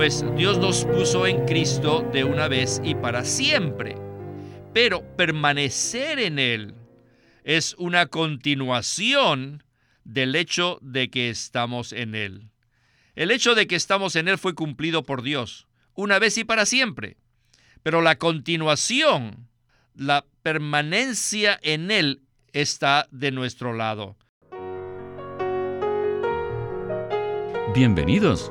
pues Dios nos puso en Cristo de una vez y para siempre. Pero permanecer en Él es una continuación del hecho de que estamos en Él. El hecho de que estamos en Él fue cumplido por Dios, una vez y para siempre. Pero la continuación, la permanencia en Él está de nuestro lado. Bienvenidos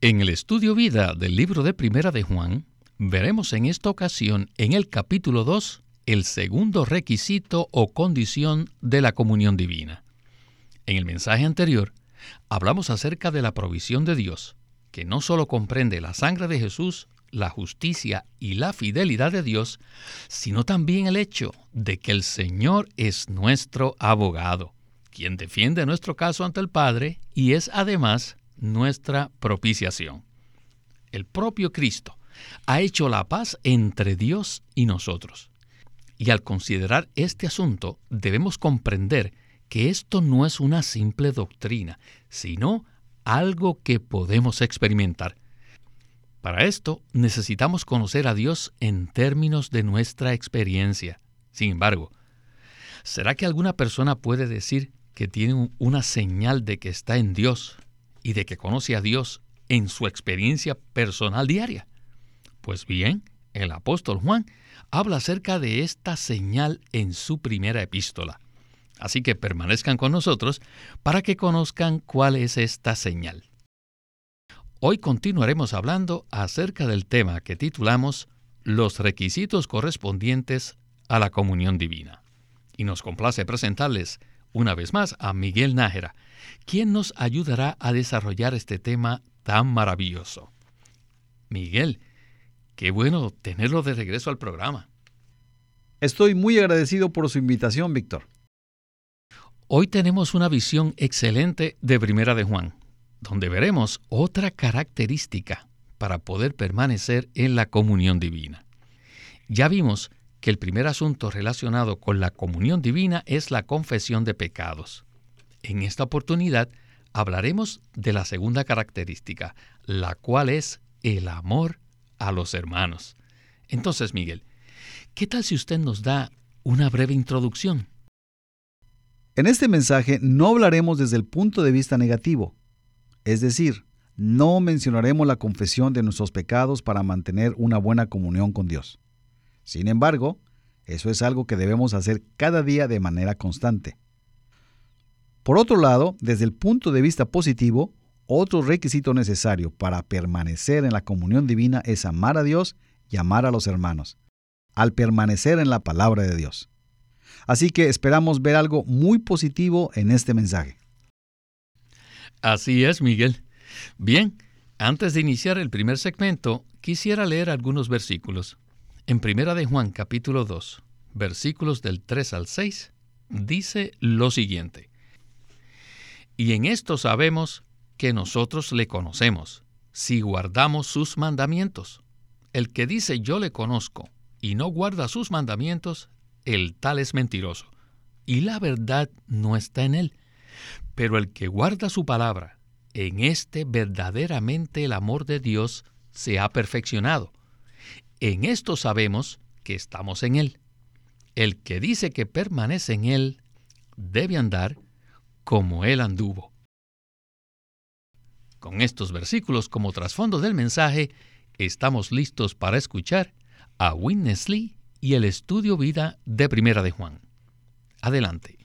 En el Estudio Vida del libro de Primera de Juan, veremos en esta ocasión, en el capítulo 2, el segundo requisito o condición de la comunión divina. En el mensaje anterior, hablamos acerca de la provisión de Dios, que no solo comprende la sangre de Jesús, la justicia y la fidelidad de Dios, sino también el hecho de que el Señor es nuestro abogado, quien defiende nuestro caso ante el Padre y es además nuestra propiciación. El propio Cristo ha hecho la paz entre Dios y nosotros. Y al considerar este asunto debemos comprender que esto no es una simple doctrina, sino algo que podemos experimentar. Para esto necesitamos conocer a Dios en términos de nuestra experiencia. Sin embargo, ¿será que alguna persona puede decir que tiene una señal de que está en Dios y de que conoce a Dios en su experiencia personal diaria? Pues bien, el apóstol Juan habla acerca de esta señal en su primera epístola. Así que permanezcan con nosotros para que conozcan cuál es esta señal. Hoy continuaremos hablando acerca del tema que titulamos Los requisitos correspondientes a la comunión divina. Y nos complace presentarles una vez más a Miguel Nájera, quien nos ayudará a desarrollar este tema tan maravilloso. Miguel, qué bueno tenerlo de regreso al programa. Estoy muy agradecido por su invitación, Víctor. Hoy tenemos una visión excelente de Primera de Juan, donde veremos otra característica para poder permanecer en la comunión divina. Ya vimos que el primer asunto relacionado con la comunión divina es la confesión de pecados. En esta oportunidad hablaremos de la segunda característica, la cual es el amor a los hermanos. Entonces, Miguel, ¿qué tal si usted nos da una breve introducción? En este mensaje no hablaremos desde el punto de vista negativo, es decir, no mencionaremos la confesión de nuestros pecados para mantener una buena comunión con Dios. Sin embargo, eso es algo que debemos hacer cada día de manera constante. Por otro lado, desde el punto de vista positivo, otro requisito necesario para permanecer en la comunión divina es amar a Dios y amar a los hermanos, al permanecer en la palabra de Dios. Así que esperamos ver algo muy positivo en este mensaje. Así es, Miguel. Bien, antes de iniciar el primer segmento, quisiera leer algunos versículos. En Primera de Juan capítulo 2, versículos del 3 al 6, dice lo siguiente. Y en esto sabemos que nosotros le conocemos, si guardamos sus mandamientos. El que dice yo le conozco y no guarda sus mandamientos, el tal es mentiroso, y la verdad no está en él. Pero el que guarda su palabra, en este verdaderamente el amor de Dios se ha perfeccionado. En esto sabemos que estamos en Él. El que dice que permanece en Él debe andar como Él anduvo. Con estos versículos como trasfondo del mensaje, estamos listos para escuchar a Witness Lee y el estudio vida de Primera de Juan. Adelante.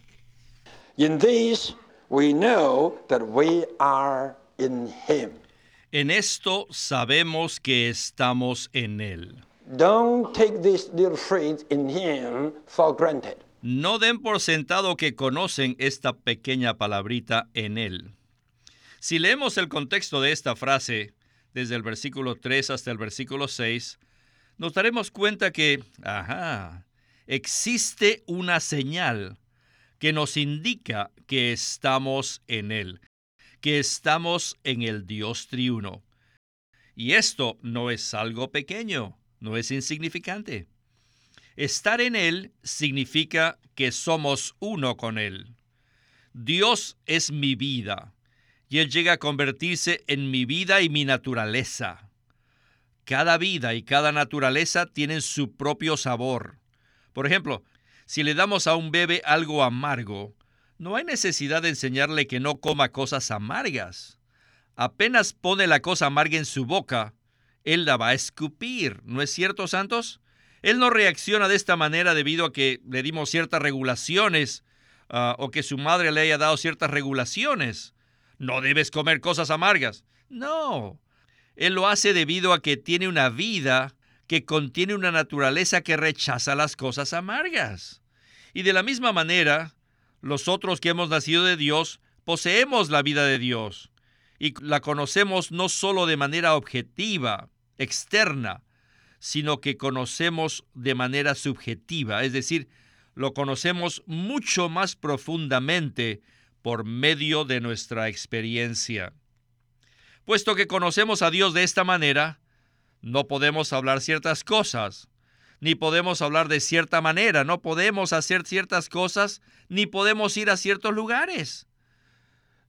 En esto sabemos que estamos en él. Don't take this little phrase in him for granted. No den por sentado que conocen esta pequeña palabrita en Él. Si leemos el contexto de esta frase, desde el versículo 3 hasta el versículo 6, nos daremos cuenta que, ajá, existe una señal que nos indica que estamos en Él, que estamos en el Dios triuno. Y esto no es algo pequeño, no es insignificante. Estar en Él significa que somos uno con Él. Dios es mi vida y Él llega a convertirse en mi vida y mi naturaleza. Cada vida y cada naturaleza tienen su propio sabor. Por ejemplo, si le damos a un bebé algo amargo, no hay necesidad de enseñarle que no coma cosas amargas. Apenas pone la cosa amarga en su boca, él la va a escupir, ¿no es cierto, Santos? Él no reacciona de esta manera debido a que le dimos ciertas regulaciones uh, o que su madre le haya dado ciertas regulaciones no debes comer cosas amargas. No, Él lo hace debido a que tiene una vida que contiene una naturaleza que rechaza las cosas amargas. Y de la misma manera, los otros que hemos nacido de Dios poseemos la vida de Dios y la conocemos no solo de manera objetiva, externa, sino que conocemos de manera subjetiva, es decir, lo conocemos mucho más profundamente por medio de nuestra experiencia. Puesto que conocemos a Dios de esta manera, no podemos hablar ciertas cosas, ni podemos hablar de cierta manera, no podemos hacer ciertas cosas, ni podemos ir a ciertos lugares.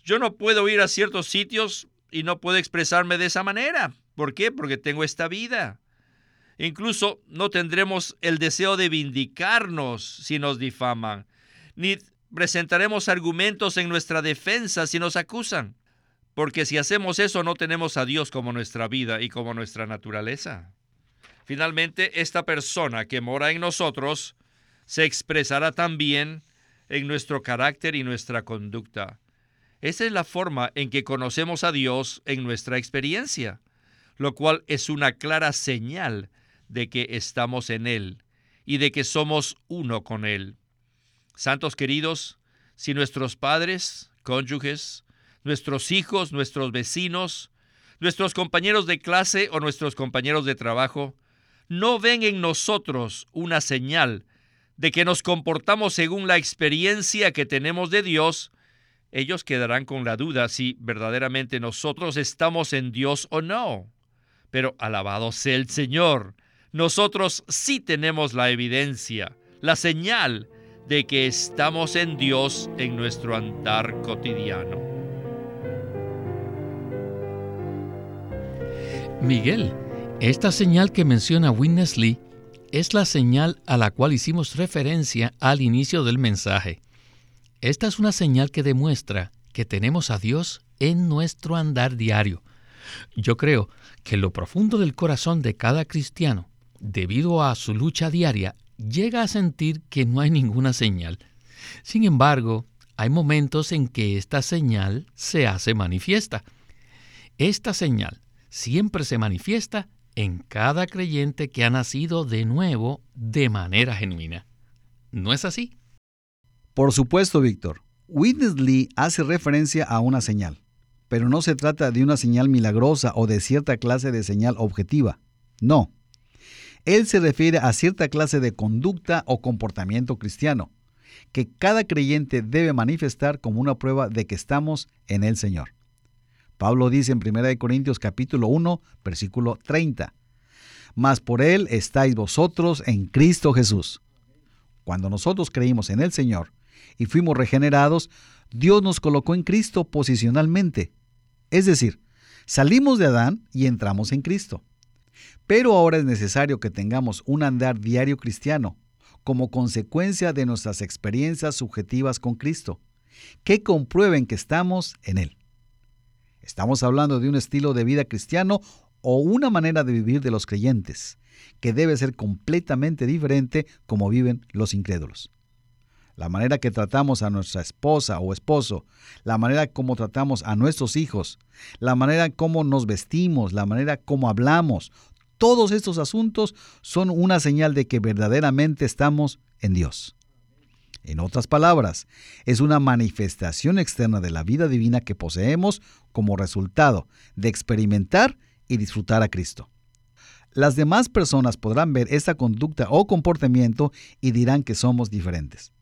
Yo no puedo ir a ciertos sitios y no puedo expresarme de esa manera. ¿Por qué? Porque tengo esta vida. Incluso no tendremos el deseo de vindicarnos si nos difaman, ni presentaremos argumentos en nuestra defensa si nos acusan, porque si hacemos eso no tenemos a Dios como nuestra vida y como nuestra naturaleza. Finalmente, esta persona que mora en nosotros se expresará también en nuestro carácter y nuestra conducta. Esa es la forma en que conocemos a Dios en nuestra experiencia, lo cual es una clara señal de que estamos en Él y de que somos uno con Él. Santos queridos, si nuestros padres, cónyuges, nuestros hijos, nuestros vecinos, nuestros compañeros de clase o nuestros compañeros de trabajo no ven en nosotros una señal de que nos comportamos según la experiencia que tenemos de Dios, ellos quedarán con la duda si verdaderamente nosotros estamos en Dios o no. Pero alabado sea el Señor, nosotros sí tenemos la evidencia, la señal de que estamos en Dios en nuestro andar cotidiano. Miguel, esta señal que menciona Witness Lee es la señal a la cual hicimos referencia al inicio del mensaje. Esta es una señal que demuestra que tenemos a Dios en nuestro andar diario. Yo creo que lo profundo del corazón de cada cristiano, debido a su lucha diaria llega a sentir que no hay ninguna señal. Sin embargo, hay momentos en que esta señal se hace manifiesta. Esta señal siempre se manifiesta en cada creyente que ha nacido de nuevo de manera genuina. ¿No es así? Por supuesto, Víctor. Witness Lee hace referencia a una señal, pero no se trata de una señal milagrosa o de cierta clase de señal objetiva. No, él se refiere a cierta clase de conducta o comportamiento cristiano, que cada creyente debe manifestar como una prueba de que estamos en el Señor. Pablo dice en 1 Corintios capítulo 1, versículo 30, Mas por Él estáis vosotros en Cristo Jesús. Cuando nosotros creímos en el Señor y fuimos regenerados, Dios nos colocó en Cristo posicionalmente. Es decir, salimos de Adán y entramos en Cristo. Pero ahora es necesario que tengamos un andar diario cristiano como consecuencia de nuestras experiencias subjetivas con Cristo, que comprueben que estamos en Él. Estamos hablando de un estilo de vida cristiano o una manera de vivir de los creyentes, que debe ser completamente diferente como viven los incrédulos. La manera que tratamos a nuestra esposa o esposo, la manera como tratamos a nuestros hijos, la manera como nos vestimos, la manera como hablamos, todos estos asuntos son una señal de que verdaderamente estamos en Dios. En otras palabras, es una manifestación externa de la vida divina que poseemos como resultado de experimentar y disfrutar a Cristo. Las demás personas podrán ver esta conducta o comportamiento y dirán que somos diferentes.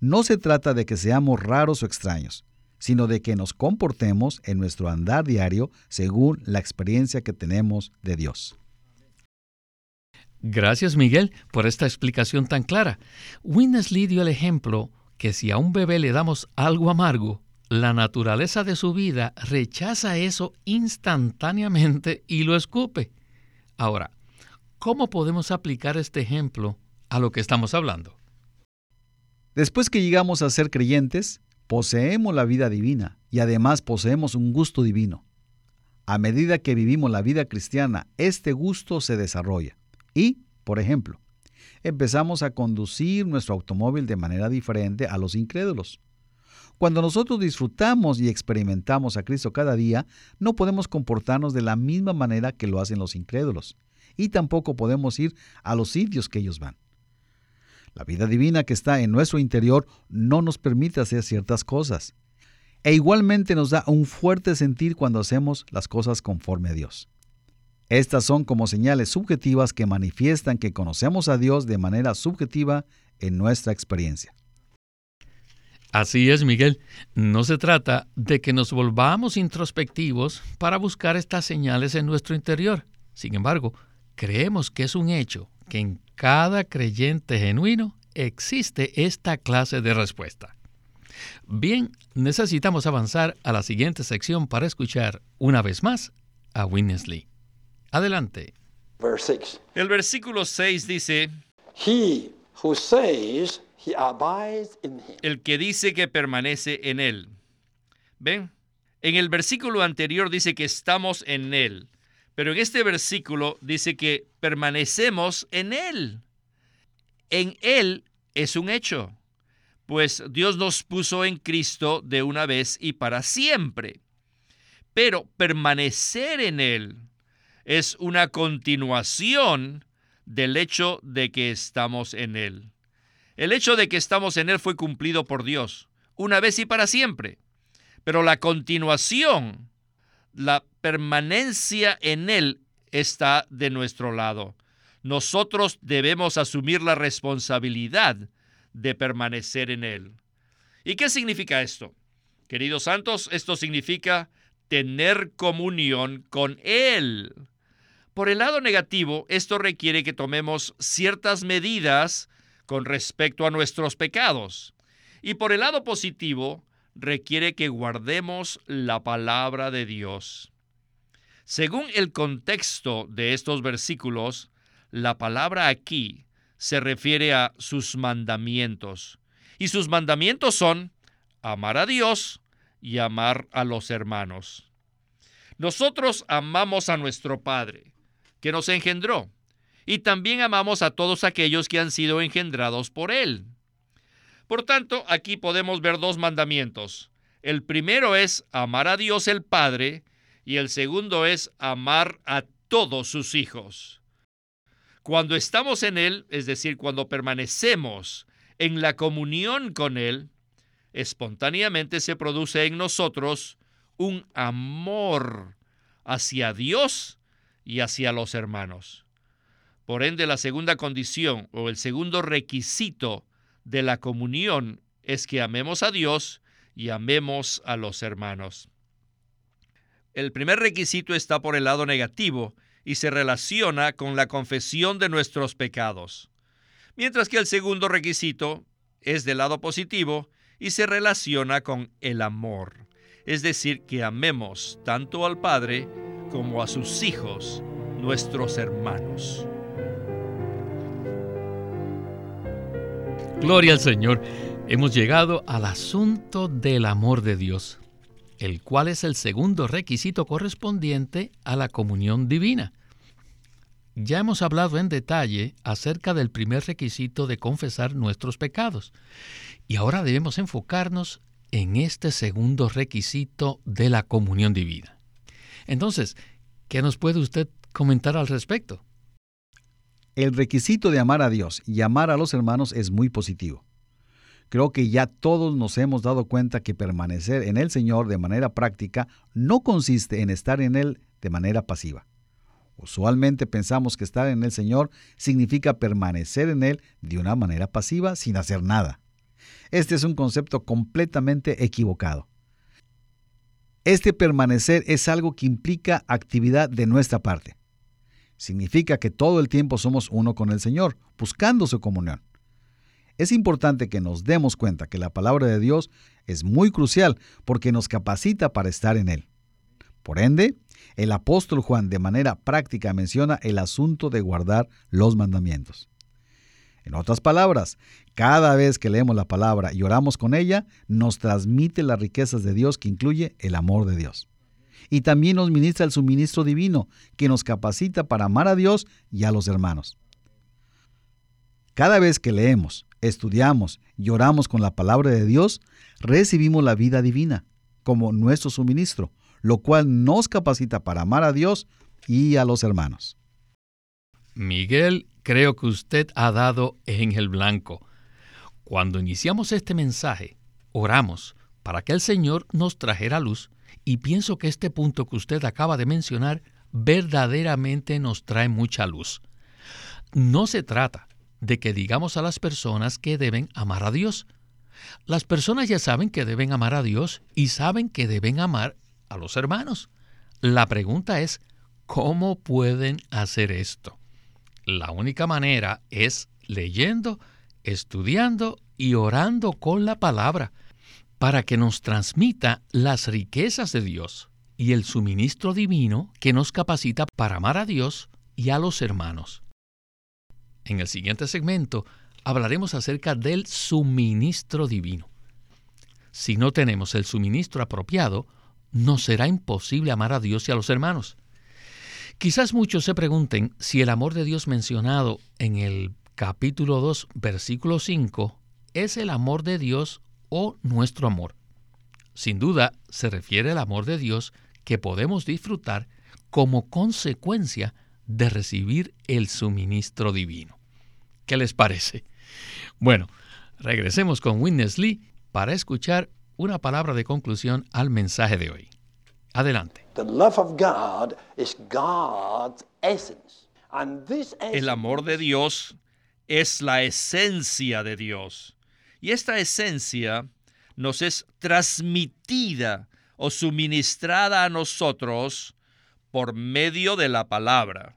No se trata de que seamos raros o extraños, sino de que nos comportemos en nuestro andar diario según la experiencia que tenemos de Dios. Gracias Miguel por esta explicación tan clara. Winnesley dio el ejemplo que si a un bebé le damos algo amargo, la naturaleza de su vida rechaza eso instantáneamente y lo escupe. Ahora, ¿cómo podemos aplicar este ejemplo a lo que estamos hablando? Después que llegamos a ser creyentes, poseemos la vida divina y además poseemos un gusto divino. A medida que vivimos la vida cristiana, este gusto se desarrolla. Y, por ejemplo, empezamos a conducir nuestro automóvil de manera diferente a los incrédulos. Cuando nosotros disfrutamos y experimentamos a Cristo cada día, no podemos comportarnos de la misma manera que lo hacen los incrédulos, y tampoco podemos ir a los sitios que ellos van. La vida divina que está en nuestro interior no nos permite hacer ciertas cosas. E igualmente nos da un fuerte sentir cuando hacemos las cosas conforme a Dios. Estas son como señales subjetivas que manifiestan que conocemos a Dios de manera subjetiva en nuestra experiencia. Así es, Miguel. No se trata de que nos volvamos introspectivos para buscar estas señales en nuestro interior. Sin embargo, creemos que es un hecho que en cada creyente genuino existe esta clase de respuesta. Bien, necesitamos avanzar a la siguiente sección para escuchar una vez más a Winnesley. Adelante. El versículo 6 dice, el que dice que permanece en él. ¿Ven? En el versículo anterior dice que estamos en él, pero en este versículo dice que permanecemos en él. En él es un hecho, pues Dios nos puso en Cristo de una vez y para siempre. Pero permanecer en él es una continuación del hecho de que estamos en Él. El hecho de que estamos en Él fue cumplido por Dios, una vez y para siempre. Pero la continuación, la permanencia en Él está de nuestro lado. Nosotros debemos asumir la responsabilidad de permanecer en Él. ¿Y qué significa esto? Queridos santos, esto significa tener comunión con Él. Por el lado negativo, esto requiere que tomemos ciertas medidas con respecto a nuestros pecados. Y por el lado positivo, requiere que guardemos la palabra de Dios. Según el contexto de estos versículos, la palabra aquí se refiere a sus mandamientos. Y sus mandamientos son amar a Dios y amar a los hermanos. Nosotros amamos a nuestro Padre que nos engendró. Y también amamos a todos aquellos que han sido engendrados por Él. Por tanto, aquí podemos ver dos mandamientos. El primero es amar a Dios el Padre y el segundo es amar a todos sus hijos. Cuando estamos en Él, es decir, cuando permanecemos en la comunión con Él, espontáneamente se produce en nosotros un amor hacia Dios y hacia los hermanos. Por ende, la segunda condición o el segundo requisito de la comunión es que amemos a Dios y amemos a los hermanos. El primer requisito está por el lado negativo y se relaciona con la confesión de nuestros pecados, mientras que el segundo requisito es del lado positivo y se relaciona con el amor, es decir, que amemos tanto al Padre como a sus hijos, nuestros hermanos. Gloria al Señor. Hemos llegado al asunto del amor de Dios, el cual es el segundo requisito correspondiente a la comunión divina. Ya hemos hablado en detalle acerca del primer requisito de confesar nuestros pecados, y ahora debemos enfocarnos en este segundo requisito de la comunión divina. Entonces, ¿qué nos puede usted comentar al respecto? El requisito de amar a Dios y amar a los hermanos es muy positivo. Creo que ya todos nos hemos dado cuenta que permanecer en el Señor de manera práctica no consiste en estar en Él de manera pasiva. Usualmente pensamos que estar en el Señor significa permanecer en Él de una manera pasiva sin hacer nada. Este es un concepto completamente equivocado. Este permanecer es algo que implica actividad de nuestra parte. Significa que todo el tiempo somos uno con el Señor, buscando su comunión. Es importante que nos demos cuenta que la palabra de Dios es muy crucial porque nos capacita para estar en Él. Por ende, el apóstol Juan de manera práctica menciona el asunto de guardar los mandamientos. En otras palabras, cada vez que leemos la palabra y oramos con ella, nos transmite las riquezas de Dios que incluye el amor de Dios. Y también nos ministra el suministro divino que nos capacita para amar a Dios y a los hermanos. Cada vez que leemos, estudiamos y oramos con la palabra de Dios, recibimos la vida divina como nuestro suministro, lo cual nos capacita para amar a Dios y a los hermanos. Miguel, creo que usted ha dado en el blanco. Cuando iniciamos este mensaje, oramos para que el Señor nos trajera luz y pienso que este punto que usted acaba de mencionar verdaderamente nos trae mucha luz. No se trata de que digamos a las personas que deben amar a Dios. Las personas ya saben que deben amar a Dios y saben que deben amar a los hermanos. La pregunta es, ¿cómo pueden hacer esto? La única manera es leyendo, estudiando y orando con la palabra para que nos transmita las riquezas de Dios y el suministro divino que nos capacita para amar a Dios y a los hermanos. En el siguiente segmento hablaremos acerca del suministro divino. Si no tenemos el suministro apropiado, nos será imposible amar a Dios y a los hermanos. Quizás muchos se pregunten si el amor de Dios mencionado en el capítulo 2, versículo 5, es el amor de Dios o nuestro amor. Sin duda, se refiere al amor de Dios que podemos disfrutar como consecuencia de recibir el suministro divino. ¿Qué les parece? Bueno, regresemos con Witness Lee para escuchar una palabra de conclusión al mensaje de hoy. Adelante. El amor de Dios es la esencia de Dios. Y esta esencia nos es transmitida o suministrada a nosotros por medio de la palabra.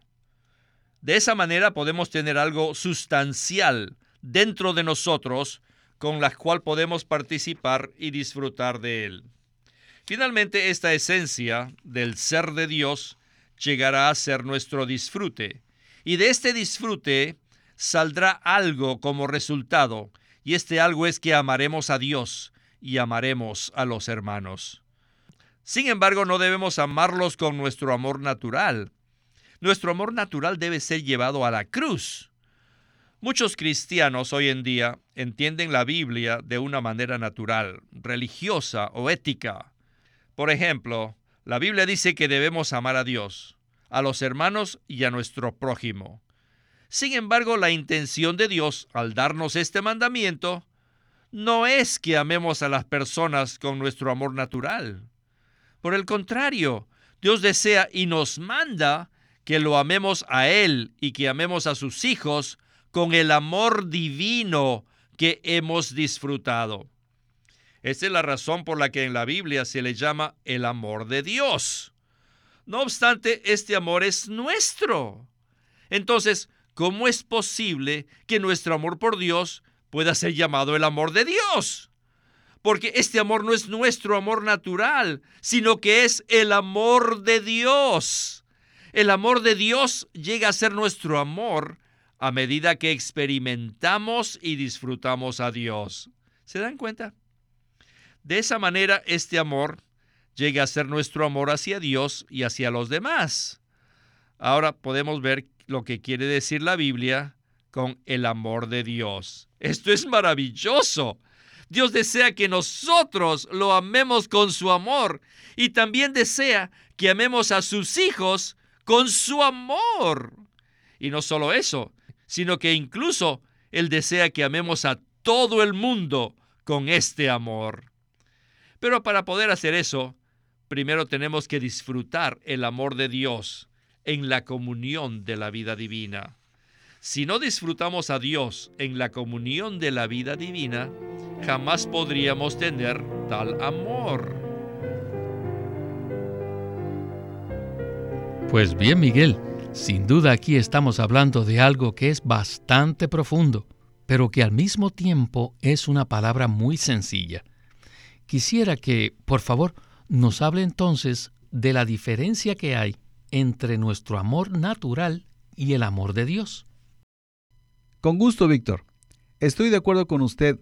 De esa manera podemos tener algo sustancial dentro de nosotros con la cual podemos participar y disfrutar de Él. Finalmente, esta esencia del ser de Dios llegará a ser nuestro disfrute, y de este disfrute saldrá algo como resultado, y este algo es que amaremos a Dios y amaremos a los hermanos. Sin embargo, no debemos amarlos con nuestro amor natural. Nuestro amor natural debe ser llevado a la cruz. Muchos cristianos hoy en día entienden la Biblia de una manera natural, religiosa o ética. Por ejemplo, la Biblia dice que debemos amar a Dios, a los hermanos y a nuestro prójimo. Sin embargo, la intención de Dios al darnos este mandamiento no es que amemos a las personas con nuestro amor natural. Por el contrario, Dios desea y nos manda que lo amemos a Él y que amemos a sus hijos con el amor divino que hemos disfrutado. Esta es la razón por la que en la Biblia se le llama el amor de Dios. No obstante, este amor es nuestro. Entonces, ¿cómo es posible que nuestro amor por Dios pueda ser llamado el amor de Dios? Porque este amor no es nuestro amor natural, sino que es el amor de Dios. El amor de Dios llega a ser nuestro amor a medida que experimentamos y disfrutamos a Dios. ¿Se dan cuenta? De esa manera, este amor llega a ser nuestro amor hacia Dios y hacia los demás. Ahora podemos ver lo que quiere decir la Biblia con el amor de Dios. Esto es maravilloso. Dios desea que nosotros lo amemos con su amor y también desea que amemos a sus hijos con su amor. Y no solo eso, sino que incluso Él desea que amemos a todo el mundo con este amor. Pero para poder hacer eso, primero tenemos que disfrutar el amor de Dios en la comunión de la vida divina. Si no disfrutamos a Dios en la comunión de la vida divina, jamás podríamos tener tal amor. Pues bien, Miguel, sin duda aquí estamos hablando de algo que es bastante profundo, pero que al mismo tiempo es una palabra muy sencilla. Quisiera que, por favor, nos hable entonces de la diferencia que hay entre nuestro amor natural y el amor de Dios. Con gusto, Víctor. Estoy de acuerdo con usted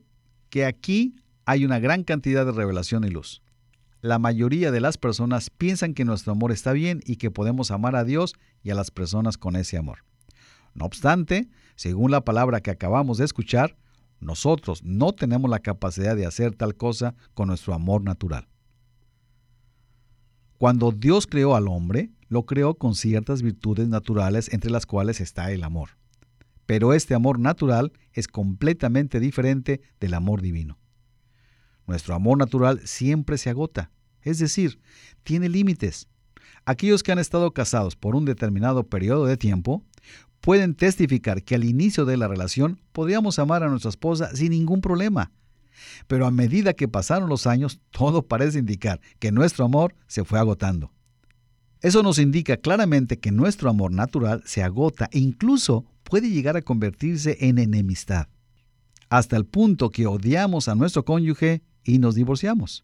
que aquí hay una gran cantidad de revelación y luz. La mayoría de las personas piensan que nuestro amor está bien y que podemos amar a Dios y a las personas con ese amor. No obstante, según la palabra que acabamos de escuchar, nosotros no tenemos la capacidad de hacer tal cosa con nuestro amor natural. Cuando Dios creó al hombre, lo creó con ciertas virtudes naturales entre las cuales está el amor. Pero este amor natural es completamente diferente del amor divino. Nuestro amor natural siempre se agota, es decir, tiene límites. Aquellos que han estado casados por un determinado periodo de tiempo pueden testificar que al inicio de la relación podríamos amar a nuestra esposa sin ningún problema, pero a medida que pasaron los años, todo parece indicar que nuestro amor se fue agotando. Eso nos indica claramente que nuestro amor natural se agota e incluso puede llegar a convertirse en enemistad, hasta el punto que odiamos a nuestro cónyuge y nos divorciamos.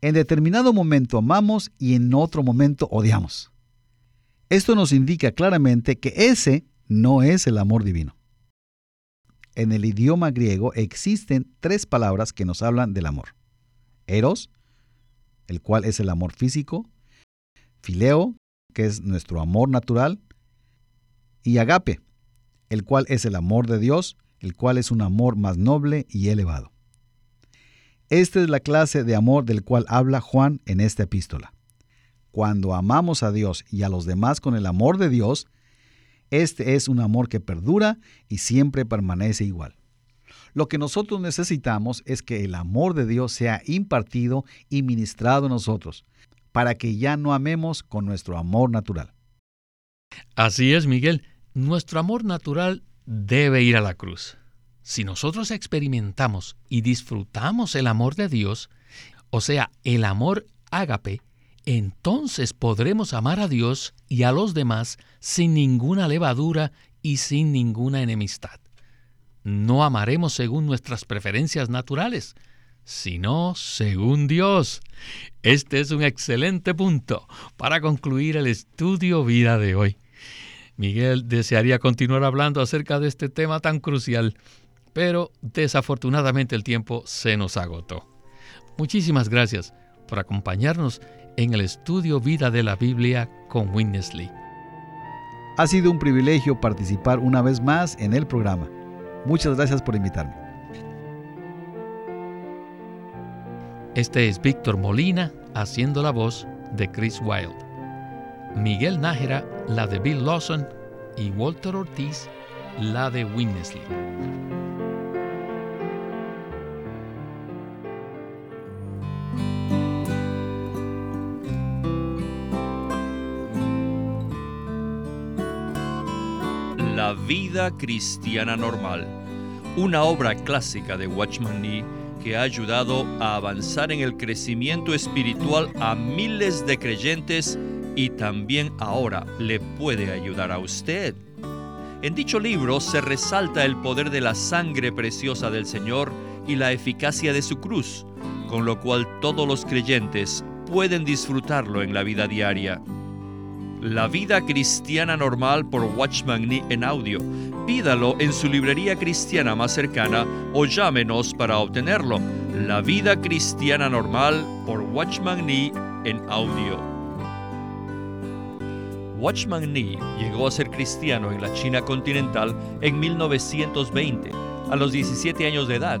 En determinado momento amamos y en otro momento odiamos. Esto nos indica claramente que ese no es el amor divino. En el idioma griego existen tres palabras que nos hablan del amor. Eros, el cual es el amor físico, Fileo, que es nuestro amor natural, y agape, el cual es el amor de Dios, el cual es un amor más noble y elevado. Esta es la clase de amor del cual habla Juan en esta epístola. Cuando amamos a Dios y a los demás con el amor de Dios, este es un amor que perdura y siempre permanece igual. Lo que nosotros necesitamos es que el amor de Dios sea impartido y ministrado en nosotros, para que ya no amemos con nuestro amor natural. Así es, Miguel. Nuestro amor natural debe ir a la cruz. Si nosotros experimentamos y disfrutamos el amor de Dios, o sea, el amor ágape, entonces podremos amar a Dios y a los demás sin ninguna levadura y sin ninguna enemistad. No amaremos según nuestras preferencias naturales, sino según Dios. Este es un excelente punto para concluir el estudio vida de hoy. Miguel desearía continuar hablando acerca de este tema tan crucial, pero desafortunadamente el tiempo se nos agotó. Muchísimas gracias por acompañarnos en el estudio Vida de la Biblia con Winnesley. Ha sido un privilegio participar una vez más en el programa. Muchas gracias por invitarme. Este es Víctor Molina haciendo la voz de Chris Wilde. Miguel Nájera, la de Bill Lawson, y Walter Ortiz, la de Winnesley. La vida cristiana normal, una obra clásica de Watchman Nee que ha ayudado a avanzar en el crecimiento espiritual a miles de creyentes y también ahora le puede ayudar a usted. En dicho libro se resalta el poder de la sangre preciosa del Señor y la eficacia de su cruz, con lo cual todos los creyentes pueden disfrutarlo en la vida diaria. La vida cristiana normal por Watchman Nee en audio. Pídalo en su librería cristiana más cercana o llámenos para obtenerlo. La vida cristiana normal por Watchman Nee en audio. Watchman Nee llegó a ser cristiano en la China continental en 1920, a los 17 años de edad,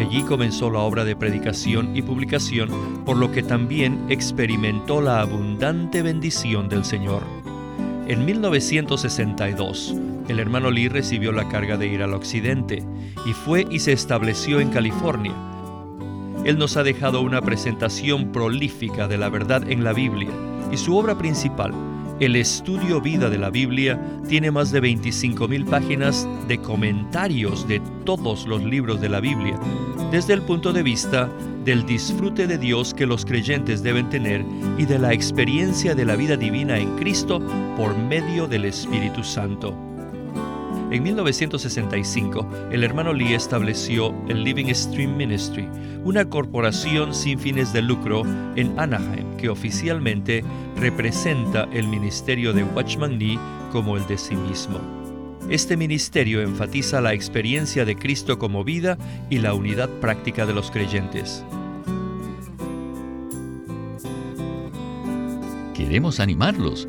Allí comenzó la obra de predicación y publicación, por lo que también experimentó la abundante bendición del Señor. En 1962, el hermano Lee recibió la carga de ir al occidente y fue y se estableció en California él nos ha dejado una presentación prolífica de la verdad en la Biblia y su obra principal, el estudio vida de la Biblia, tiene más de 25.000 páginas de comentarios de todos los libros de la Biblia, desde el punto de vista del disfrute de Dios que los creyentes deben tener y de la experiencia de la vida divina en Cristo por medio del Espíritu Santo. En 1965, el hermano Lee estableció el Living Stream Ministry, una corporación sin fines de lucro en Anaheim que oficialmente representa el ministerio de Watchman Lee como el de sí mismo. Este ministerio enfatiza la experiencia de Cristo como vida y la unidad práctica de los creyentes. Queremos animarlos